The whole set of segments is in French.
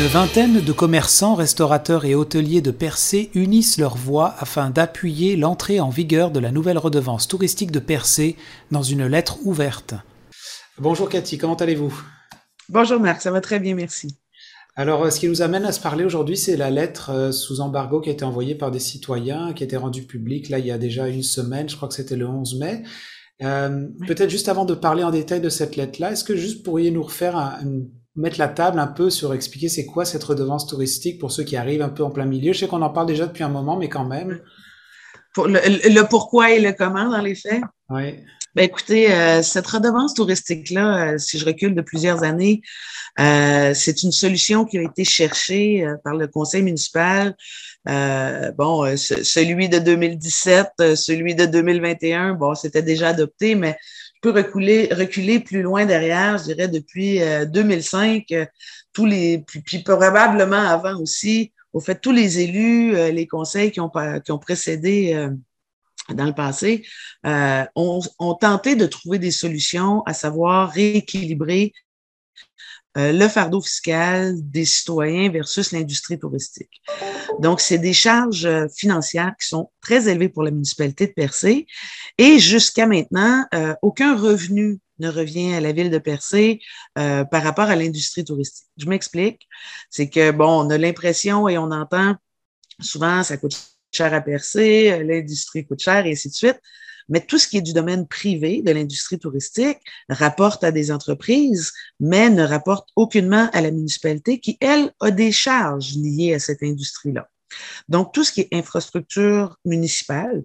Une vingtaine de commerçants, restaurateurs et hôteliers de Percé unissent leurs voix afin d'appuyer l'entrée en vigueur de la nouvelle redevance touristique de Percé dans une lettre ouverte. Bonjour Cathy, comment allez-vous? Bonjour Marc, ça va très bien, merci. Alors, euh, ce qui nous amène à se parler aujourd'hui, c'est la lettre euh, sous embargo qui a été envoyée par des citoyens, qui a été rendue publique là il y a déjà une semaine, je crois que c'était le 11 mai. Euh, peut-être juste avant de parler en détail de cette lettre-là, est-ce que juste pourriez nous refaire un, mettre la table un peu sur expliquer c'est quoi cette redevance touristique pour ceux qui arrivent un peu en plein milieu. Je sais qu'on en parle déjà depuis un moment, mais quand même. Pour le, pourquoi et le comment dans les faits. Oui. Ben écoutez, euh, cette redevance touristique-là, euh, si je recule de plusieurs années, euh, c'est une solution qui a été cherchée par le conseil municipal. bon, celui de 2017, celui de 2021, bon, c'était déjà adopté, mais peux reculer, reculer plus loin derrière, je dirais depuis 2005, euh, euh, tous les, puis, probablement avant aussi, au fait, tous les élus, euh, les conseils qui ont, qui ont précédé dans le passé, ont, ont, tenté de trouver des solutions, à savoir rééquilibrer euh, le fardeau fiscal des citoyens versus l'industrie touristique. Donc, c'est des charges euh, financières qui sont très élevées pour la municipalité de Percé et jusqu'à maintenant, euh, aucun revenu ne revient à la ville de Percé par rapport à l'industrie touristique. Je m'explique. C'est que, bon, on a l'impression et on entend souvent, ça coûte cher à Percé, l'industrie coûte cher et ainsi de suite. Mais tout ce qui est du domaine privé de l'industrie touristique rapporte à des entreprises, mais ne rapporte aucunement à la municipalité qui, elle, a des charges liées à cette industrie-là. Donc, tout ce qui est infrastructure municipale,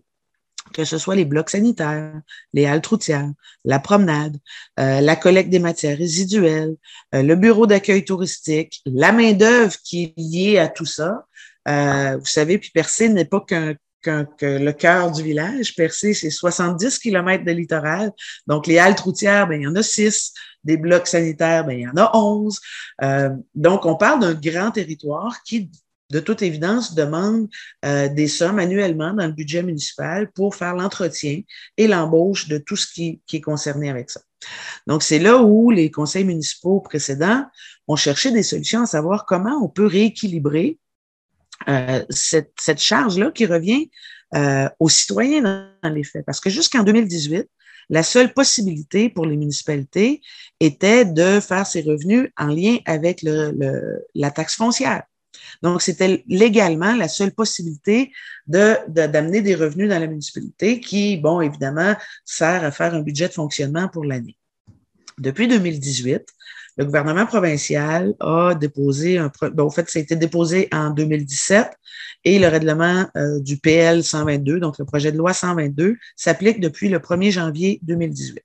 que ce soit les blocs sanitaires, les haltes routières, la promenade, euh, la collecte des matières résiduelles, euh, le bureau d'accueil touristique, la main-d'œuvre qui est liée à tout ça. Euh, vous savez, puis Percé n'est pas qu'un le cœur du village. Percé, c'est 70 km de littoral. Donc, les haltes routières, ben, il y en a six. Des blocs sanitaires, ben, il y en a 11. Euh, donc, on parle d'un grand territoire qui, de toute évidence, demande euh, des sommes annuellement dans le budget municipal pour faire l'entretien et l'embauche de tout ce qui est concerné avec ça. Donc, c'est là où les conseils municipaux précédents ont cherché des solutions à savoir comment on peut rééquilibrer euh, cette, cette charge-là qui revient euh, aux citoyens dans, les faits. Parce que jusqu'en 2018, la seule possibilité pour les municipalités était de faire ses revenus en lien avec le, la taxe foncière. Donc, c'était légalement la seule possibilité de, d'amener des revenus dans la municipalité qui, bon, évidemment, sert à faire un budget de fonctionnement pour l'année. Depuis 2018, le gouvernement provincial a déposé un, bon, en fait, ça a été déposé en 2017 et le règlement euh, du PL 122, donc le projet de loi 122, s'applique depuis le 1er janvier 2018.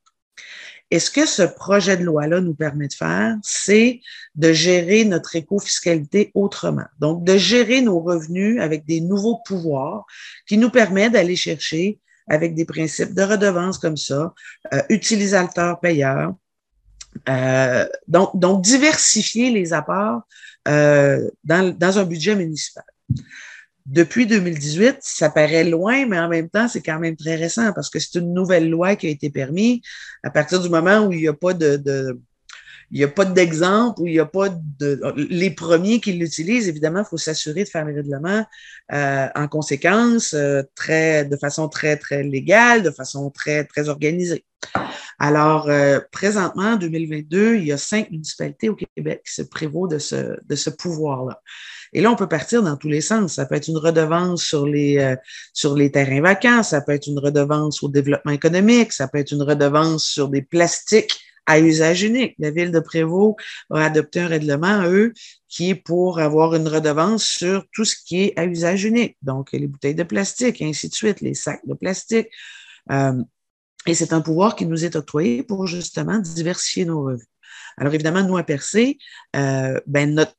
Et ce que ce projet de loi-là nous permet de faire, c'est de gérer notre éco-fiscalité autrement. Donc, de gérer nos revenus avec des nouveaux pouvoirs qui nous permettent d'aller chercher avec des principes de redevance comme ça, euh, utilisateur-payeur, euh, donc, diversifier les apports euh, dans, dans, un budget municipal. Depuis 2018, ça paraît loin, mais en même temps, c'est quand même très récent parce que c'est une nouvelle loi qui a été permise à partir du moment où il n'y a pas de, de il n'y a pas d'exemple où il n'y a pas de. Les premiers qui l'utilisent, évidemment, il faut s'assurer de faire les règlements euh, en conséquence, euh, très, de façon très, très légale, de façon très, très organisée. Alors, euh, présentement, en 2022, il y a cinq municipalités au Québec qui se prévaut de ce, de ce pouvoir-là. Et là, on peut partir dans tous les sens. Ça peut être une redevance sur les, euh, sur les terrains vacants, ça peut être une redevance au développement économique, ça peut être une redevance sur des plastiques à usage unique. La ville de Prévost a adopté un règlement, eux, qui est pour avoir une redevance sur tout ce qui est à usage unique. Donc, les bouteilles de plastique, ainsi de suite, les sacs de plastique. Euh, et c'est un pouvoir qui nous est octroyé pour justement diversifier nos revenus. Alors évidemment, nous à Percé, euh, ben notre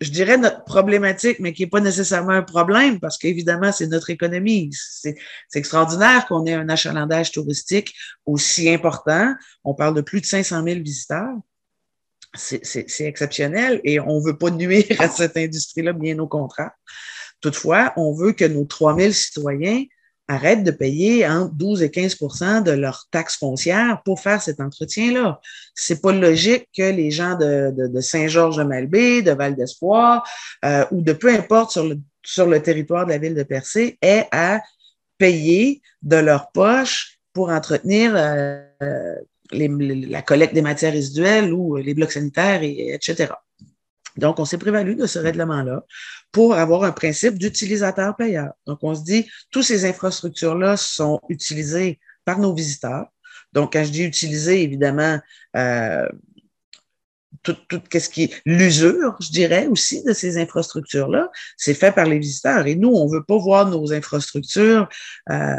je dirais notre problématique, mais qui n'est pas nécessairement un problème, parce qu'évidemment, c'est notre économie. C'est extraordinaire qu'on ait un achalandage touristique aussi important. On parle de plus de 500 000 visiteurs. C'est exceptionnel et on ne veut pas nuire à cette industrie-là, bien au contraire. Toutefois, on veut que nos 3000 citoyens arrêtent de payer entre 12 et 15% de leurs taxes foncières pour faire cet entretien-là. C'est pas logique que les gens de, de, Saint-Georges-de-Malbaie, de Val-d'Espoir euh, ou de peu importe sur le, sur le territoire de la ville de Percé aient à payer de leur poche pour entretenir euh, la collecte des matières résiduelles ou les blocs sanitaires, et, etc. Donc, on s'est prévalu de ce règlement-là pour avoir un principe d'utilisateur-payeur. Donc, on se dit, toutes ces infrastructures-là sont utilisées par nos visiteurs. Donc, quand je dis utiliser, évidemment, euh, tout, tout ce qui est l'usure, je dirais aussi, de ces infrastructures-là, c'est fait par les visiteurs. Et nous, on veut pas voir nos infrastructures euh,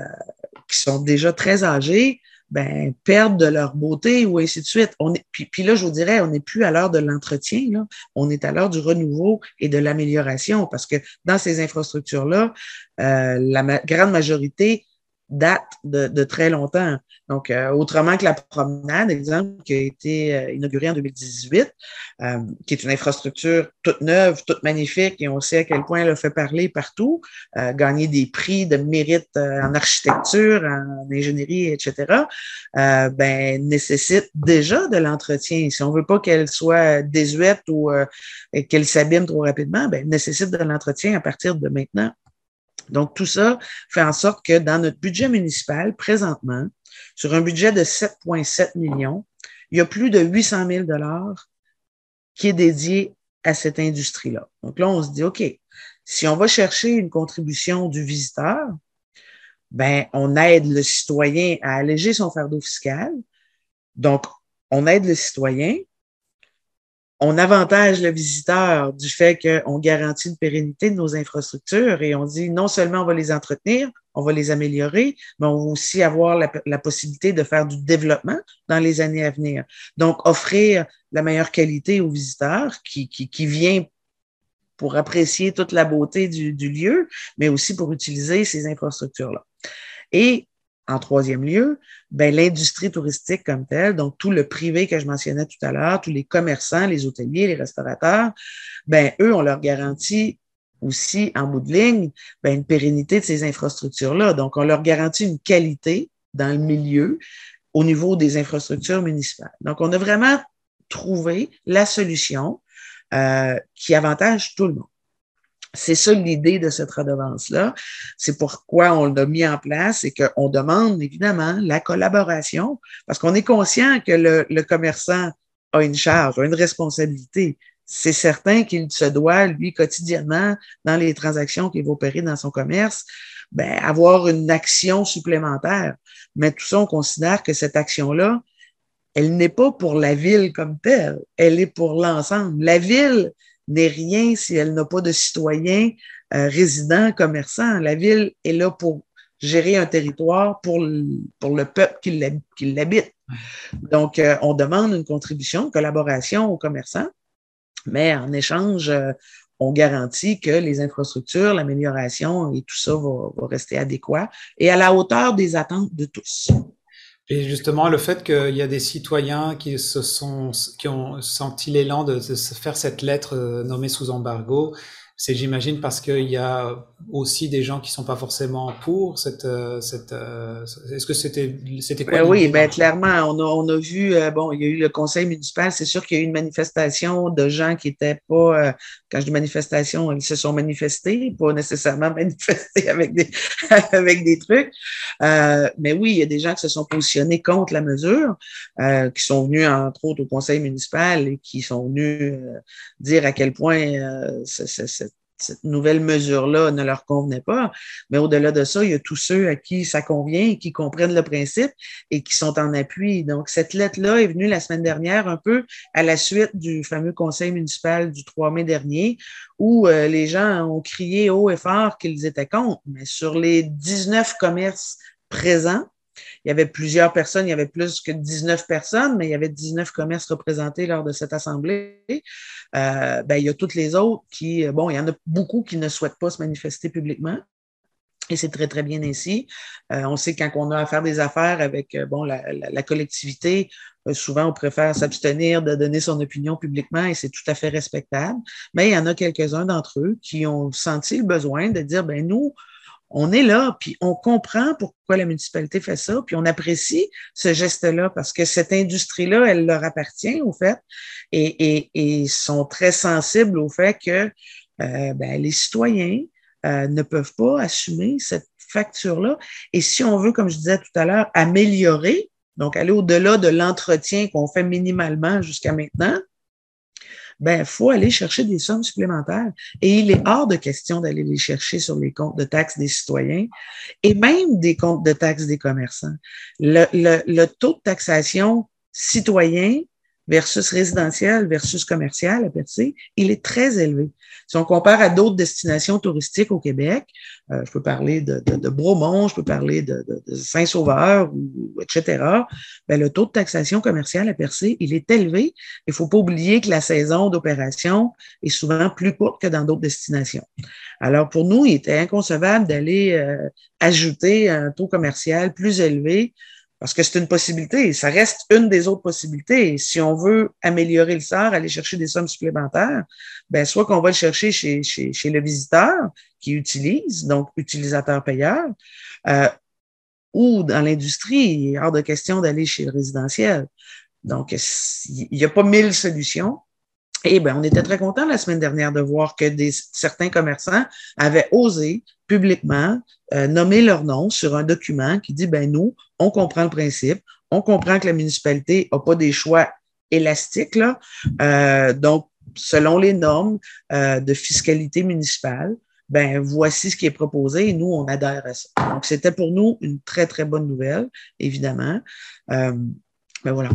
qui sont déjà très âgées ben, perdre de leur beauté ou ainsi de suite. On est, puis, là, je vous dirais, on n'est plus à l'heure de l'entretien, on est à l'heure du renouveau et de l'amélioration parce que dans ces infrastructures-là, euh, la grande majorité date de, très longtemps. Donc, euh, autrement que la promenade, exemple, qui a été euh, inaugurée en 2018, euh, qui est une infrastructure toute neuve, toute magnifique, et on sait à quel point elle a fait parler partout, gagner des prix de mérite en architecture, en ingénierie, etc., ben, nécessite déjà de l'entretien. Si on veut pas qu'elle soit désuète ou qu'elle s'abîme trop rapidement, ben, nécessite de l'entretien à partir de maintenant. Donc, tout ça fait en sorte que dans notre budget municipal, présentement, sur un budget de 7,7 millions, il y a plus de 800 000 dollars qui est dédié à cette industrie-là. Donc là, on se dit, OK, si on va chercher une contribution du visiteur, ben, on aide le citoyen à alléger son fardeau fiscal. Donc, on aide le citoyen, on avantage le visiteur du fait qu'on garantit une pérennité de nos infrastructures et on dit non seulement on va les entretenir, on va les améliorer, mais on va aussi avoir la, possibilité de faire du développement dans les années à venir. Donc, offrir la meilleure qualité aux visiteurs qui, qui, qui vient pour apprécier toute la beauté du, du lieu, mais aussi pour utiliser ces infrastructures-là. En troisième lieu, ben, l'industrie touristique comme telle, donc tout le privé que je mentionnais tout à l'heure, tous les commerçants, les hôteliers, les restaurateurs, ben, eux, on leur garantit aussi, en bout de ligne, ben, une pérennité de ces infrastructures-là. Donc, on leur garantit une qualité dans le milieu au niveau des infrastructures municipales. Donc, on a vraiment trouvé la solution euh, qui avantage tout le monde. C'est ça l'idée de cette redevance-là. C'est pourquoi on l'a mis en place et qu'on demande évidemment la collaboration parce qu'on est conscient que le, commerçant a une charge, a une responsabilité. C'est certain qu'il se doit, lui, quotidiennement, dans les transactions qu'il va opérer dans son commerce, ben, avoir une action supplémentaire. Mais tout ça, on considère que cette action-là, elle n'est pas pour la ville comme telle, elle est pour l'ensemble. La ville, n'est rien si elle n'a pas de citoyens euh, résidents, commerçants. La ville est là pour gérer un territoire pour le, pour le peuple qui l'habite. Donc, euh, on demande une contribution, une collaboration aux commerçants, mais en échange, euh, on garantit que les infrastructures, l'amélioration et tout ça va, va, rester adéquat et à la hauteur des attentes de tous. Et justement, le fait qu'il y a des citoyens qui se sont, qui ont senti l'élan de, de, faire cette lettre euh, nommée sous embargo, c'est, j'imagine, parce qu'il y a aussi des gens qui sont pas forcément pour cette, euh, cette. Euh, est-ce que c'était, c'était quoi ben Oui, ben clairement, on a, on a vu. Euh, bon, il y a eu le conseil municipal. C'est sûr qu'il y a eu une manifestation de gens qui étaient pas. quand je dis manifestation, ils se sont manifestés, pas nécessairement manifestés avec des avec des trucs. mais oui, il y a des gens qui se sont positionnés contre la mesure, qui sont venus entre autres au conseil municipal et qui sont venus dire à quel point c'est cette nouvelle mesure-là ne leur convenait pas. Mais au-delà de ça, il y a tous ceux à qui ça convient, qui comprennent le principe et qui sont en appui. Donc, cette lettre-là est venue la semaine dernière, un peu à la suite du fameux conseil municipal du 3 mai dernier, où euh, les gens ont crié haut et fort qu'ils étaient contre. Mais sur les 19 commerces présents, il y avait plusieurs personnes, il y avait plus que 19 personnes, mais il y avait 19 commerces représentés lors de cette assemblée. Euh, ben, il y a toutes les autres qui, bon, il y en a beaucoup qui ne souhaitent pas se manifester publiquement. Et c'est très, très bien ainsi. Euh, on sait quand on a à des affaires avec euh, bon, la, la, collectivité, souvent on préfère s'abstenir de donner son opinion publiquement et c'est tout à fait respectable. Mais il y en a quelques-uns d'entre eux qui ont senti le besoin de dire, ben nous, on est là, puis on comprend pourquoi la municipalité fait ça, puis on apprécie ce geste-là parce que cette industrie-là, elle leur appartient au fait, et, et, sont très sensibles au fait que euh, ben, les citoyens euh, ne peuvent pas assumer cette facture-là. Et si on veut, comme je disais tout à l'heure, améliorer, donc aller au-delà de l'entretien qu'on fait minimalement jusqu'à maintenant, ben, faut aller chercher des sommes supplémentaires. Et il est hors de question d'aller les chercher sur les comptes de taxes des citoyens et même des comptes de taxes des commerçants. Le, le, le taux de taxation citoyen versus résidentiel versus commercial à Percé, il est très élevé. Si on compare à d'autres destinations touristiques au Québec, euh, je peux parler de, de, de, Bromont, je peux parler de, de Saint-Sauveur, ou, etc., ben, le taux de taxation commerciale à Percé, il est élevé. Il faut pas oublier que la saison d'opération est souvent plus courte que dans d'autres destinations. Alors, pour nous, il était inconcevable d'aller euh, ajouter un taux commercial plus élevé parce que c'est une possibilité. Ça reste une des autres possibilités. Si on veut améliorer le sort, aller chercher des sommes supplémentaires, ben soit qu'on va le chercher chez, chez, chez, le visiteur qui utilise, donc utilisateur-payeur, euh, ou dans l'industrie, il est hors de question d'aller chez le résidentiel. Donc, il n'y a pas mille solutions. Et ben, on était très contents la semaine dernière de voir que des, certains commerçants avaient osé publiquement euh, nommer leur nom sur un document qui dit, ben nous, on comprend le principe, on comprend que la municipalité n'a pas des choix élastiques, là. Euh, donc, selon les normes euh, de fiscalité municipale, ben voici ce qui est proposé et nous, on adhère à ça. Donc, c'était pour nous une très, très bonne nouvelle, évidemment. Ben voilà.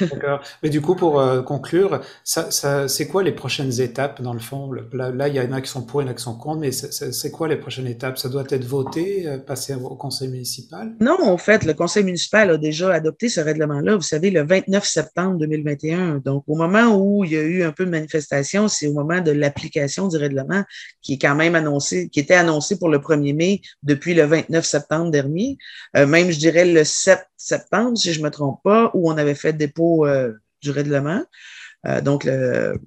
D'accord. Mais du coup, pour euh, conclure, c'est quoi les prochaines étapes dans le fond? Là, il y en a qui sont pour, il y en a qui sont contre, mais c'est quoi les prochaines étapes? Ça doit être voté, euh, passer au conseil municipal? Non, en fait, le conseil municipal a déjà adopté ce règlement-là, vous savez, le 29 septembre 2021. Donc, au moment où il y a eu un peu de manifestation, c'est au moment de l'application du règlement qui est quand même annoncé, qui était annoncé pour le 1er mai depuis le 29 septembre dernier. Euh, même, je dirais, le 7 septembre, si je me trompe pas, où on avait fait euh, du règlement. Euh, donc, le,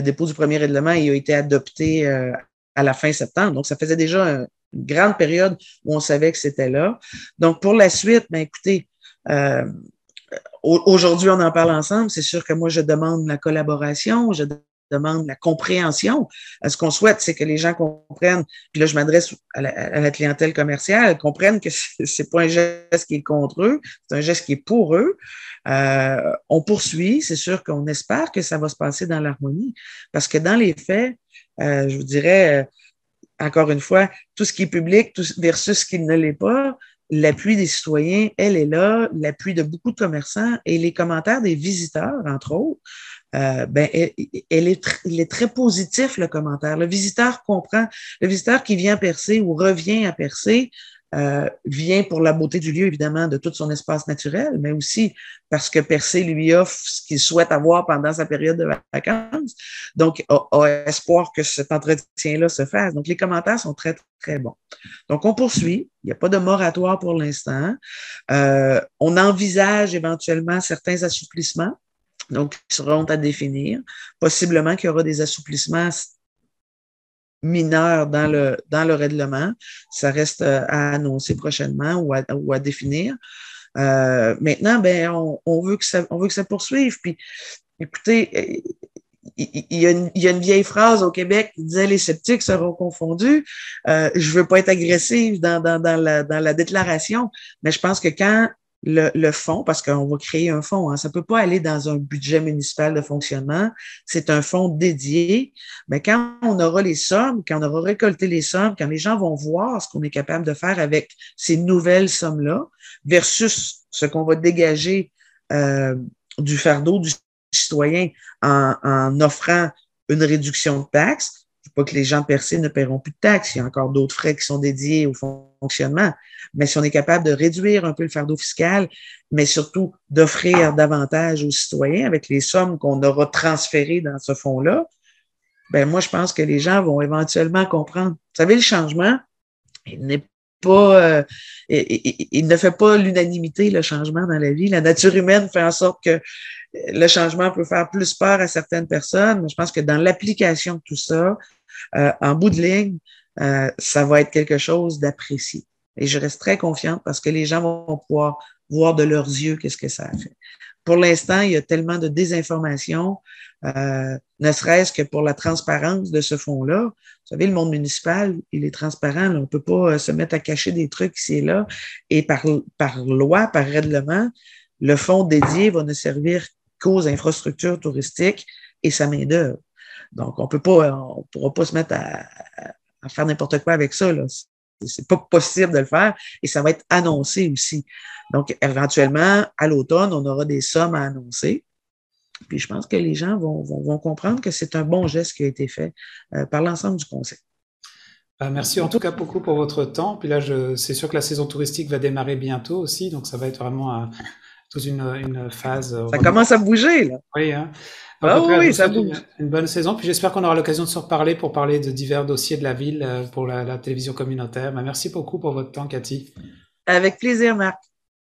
dépôt du premier règlement il a été adopté euh, à la fin septembre. Donc, ça faisait déjà une grande période où on savait que c'était là. Donc, pour la suite, ben, écoutez, aujourd'hui, on en parle ensemble. C'est sûr que moi, je demande la collaboration, demande la compréhension. Ce qu'on souhaite, c'est que les gens comprennent, puis là, je m'adresse à, la, clientèle commerciale, comprennent que c'est pas un geste qui est contre eux, c'est un geste qui est pour eux. Euh, on poursuit, c'est sûr qu'on espère que ça va se passer dans l'harmonie, parce que dans les faits, euh, je vous dirais, euh, encore une fois, tout ce qui est public versus ce qui ne l'est pas, l'appui des citoyens, elle est là, l'appui de beaucoup de commerçants et les commentaires des visiteurs, entre autres. Euh, ben, elle, est il est très positif, le commentaire. Le visiteur comprend. Le visiteur qui vient percer ou revient à percer euh, vient pour la beauté du lieu, évidemment, de tout son espace naturel, mais aussi parce que Percé lui offre ce qu'il souhaite avoir pendant sa période de vacances. Donc, a, espoir que cet entretien-là se fasse. Donc, les commentaires sont très, très bons. Donc, on poursuit. Il n'y a pas de moratoire pour l'instant. Euh, on envisage éventuellement certains assouplissements donc, qui seront à définir. Possiblement qu'il y aura des assouplissements mineurs dans le, dans le règlement. Ça reste euh, à annoncer prochainement ou à, ou à définir. Euh, maintenant, ben, on, on, veut que ça, on veut que ça poursuive. Puis, écoutez, il y, a une, il y, a une, vieille phrase au Québec qui disait les sceptiques seront confondus. Euh, je veux pas être agressive dans, dans, dans, la, dans la déclaration, mais je pense que quand le, le fonds, parce qu'on va créer un fonds. Hein. Ça peut pas aller dans un budget municipal de fonctionnement. C'est un fonds dédié. Mais quand on aura les sommes, quand on aura récolté les sommes, quand les gens vont voir ce qu'on est capable de faire avec ces nouvelles sommes-là, versus ce qu'on va dégager euh, du fardeau du citoyen en, en offrant une réduction de taxes, pas que les gens percés ne paieront plus de taxes. Il y a encore d'autres frais qui sont dédiés au fonctionnement. Mais si on est capable de réduire un peu le fardeau fiscal, mais surtout d'offrir davantage aux citoyens avec les sommes qu'on aura transférées dans ce fonds-là, ben moi, je pense que les gens vont éventuellement comprendre. Vous savez, le changement, il n'est euh, il, ne fait pas l'unanimité, le changement dans la vie. La nature humaine fait en sorte que le changement peut faire plus peur à certaines personnes, mais je pense que dans l'application de tout ça, euh, en bout de ligne, euh, ça va être quelque chose d'apprécié. Et je reste très confiante parce que les gens vont pouvoir voir de leurs yeux qu'est-ce que ça a fait. Pour l'instant, il y a tellement de désinformation, euh, ne serait-ce que pour la transparence de ce fonds-là. Vous savez, le monde municipal, il est transparent. on ne peut pas euh, se mettre à cacher des trucs ici et là. Et par, par loi, par règlement, le fonds dédié va ne servir qu'aux infrastructures touristiques et sa main-d'œuvre. Donc, on pas, on pourra pas se mettre à, à faire n'importe quoi avec ça. Là c'est pas possible de le faire et ça va être annoncé aussi. Donc, éventuellement, à l'automne, on aura des sommes à annoncer. Puis je pense que les gens vont, vont, comprendre que c'est un bon geste qui a été fait euh, par l'ensemble du conseil. Euh, merci en tout cas beaucoup pour votre temps. Puis là, c'est sûr que la saison touristique va démarrer bientôt aussi, donc ça va être vraiment toute une, une phase. Ça commence à bouger là. Oui. Hein. Ah oui, ça bouge. Une, bonne saison. Puis j'espère qu'on aura l'occasion de se reparler pour parler de divers dossiers de la ville euh, pour la, la télévision communautaire. Mais merci beaucoup pour votre temps, Cathy. Avec plaisir, Marc.